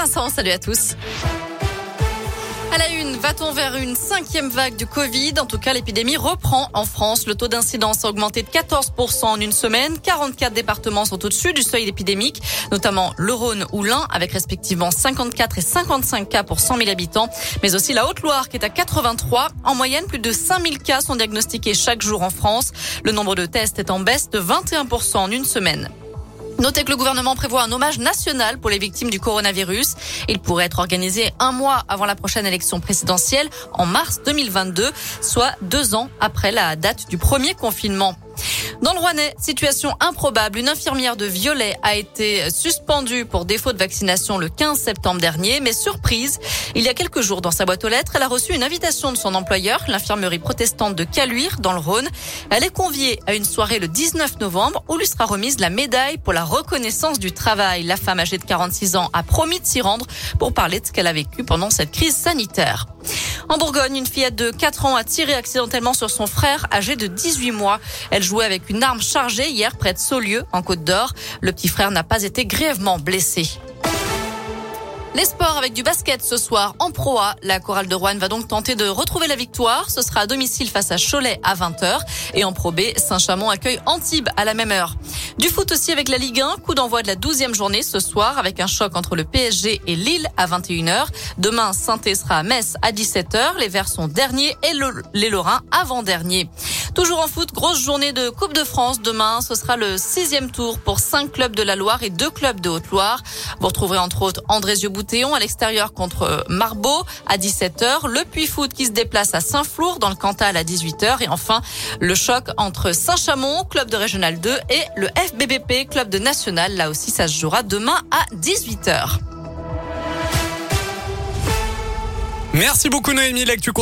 Vincent. Salut à tous. À la une, va-t-on vers une cinquième vague du Covid? En tout cas, l'épidémie reprend en France. Le taux d'incidence a augmenté de 14% en une semaine. 44 départements sont au-dessus du seuil épidémique, notamment le Rhône ou l'Ain, avec respectivement 54 et 55 cas pour 100 000 habitants, mais aussi la Haute-Loire qui est à 83. En moyenne, plus de 5 000 cas sont diagnostiqués chaque jour en France. Le nombre de tests est en baisse de 21% en une semaine. Notez que le gouvernement prévoit un hommage national pour les victimes du coronavirus. Il pourrait être organisé un mois avant la prochaine élection présidentielle en mars 2022, soit deux ans après la date du premier confinement. Dans le Rouennais, situation improbable. Une infirmière de Violet a été suspendue pour défaut de vaccination le 15 septembre dernier. Mais surprise, il y a quelques jours dans sa boîte aux lettres, elle a reçu une invitation de son employeur, l'infirmerie protestante de Caluire, dans le Rhône. Elle est conviée à une soirée le 19 novembre où lui sera remise la médaille pour la reconnaissance du travail. La femme âgée de 46 ans a promis de s'y rendre pour parler de ce qu'elle a vécu pendant cette crise sanitaire. En Bourgogne, une fillette de 4 ans a tiré accidentellement sur son frère âgé de 18 mois. Elle jouait avec une arme chargée hier près de Saulieu, en Côte d'Or. Le petit frère n'a pas été grièvement blessé. Les sports avec du basket ce soir en Pro A. La chorale de Rouen va donc tenter de retrouver la victoire. Ce sera à domicile face à Cholet à 20h. Et en Pro B, Saint-Chamond accueille Antibes à la même heure. Du foot aussi avec la Ligue 1. Coup d'envoi de la 12e journée ce soir avec un choc entre le PSG et Lille à 21h. Demain, saint sera à Metz à 17h. Les Verts sont derniers et les Lorrains avant-derniers. Toujours en foot, grosse journée de Coupe de France. Demain, ce sera le sixième tour pour cinq clubs de la Loire et deux clubs de Haute-Loire. Vous retrouverez entre autres Andrézieux-Boutéon à l'extérieur contre Marbeau à 17h. Le Puy Foot qui se déplace à Saint-Flour dans le Cantal à 18h. Et enfin, le choc entre Saint-Chamond, club de Régional 2 et le FBBP, club de National. Là aussi, ça se jouera demain à 18h. Merci beaucoup Noémie. Lecture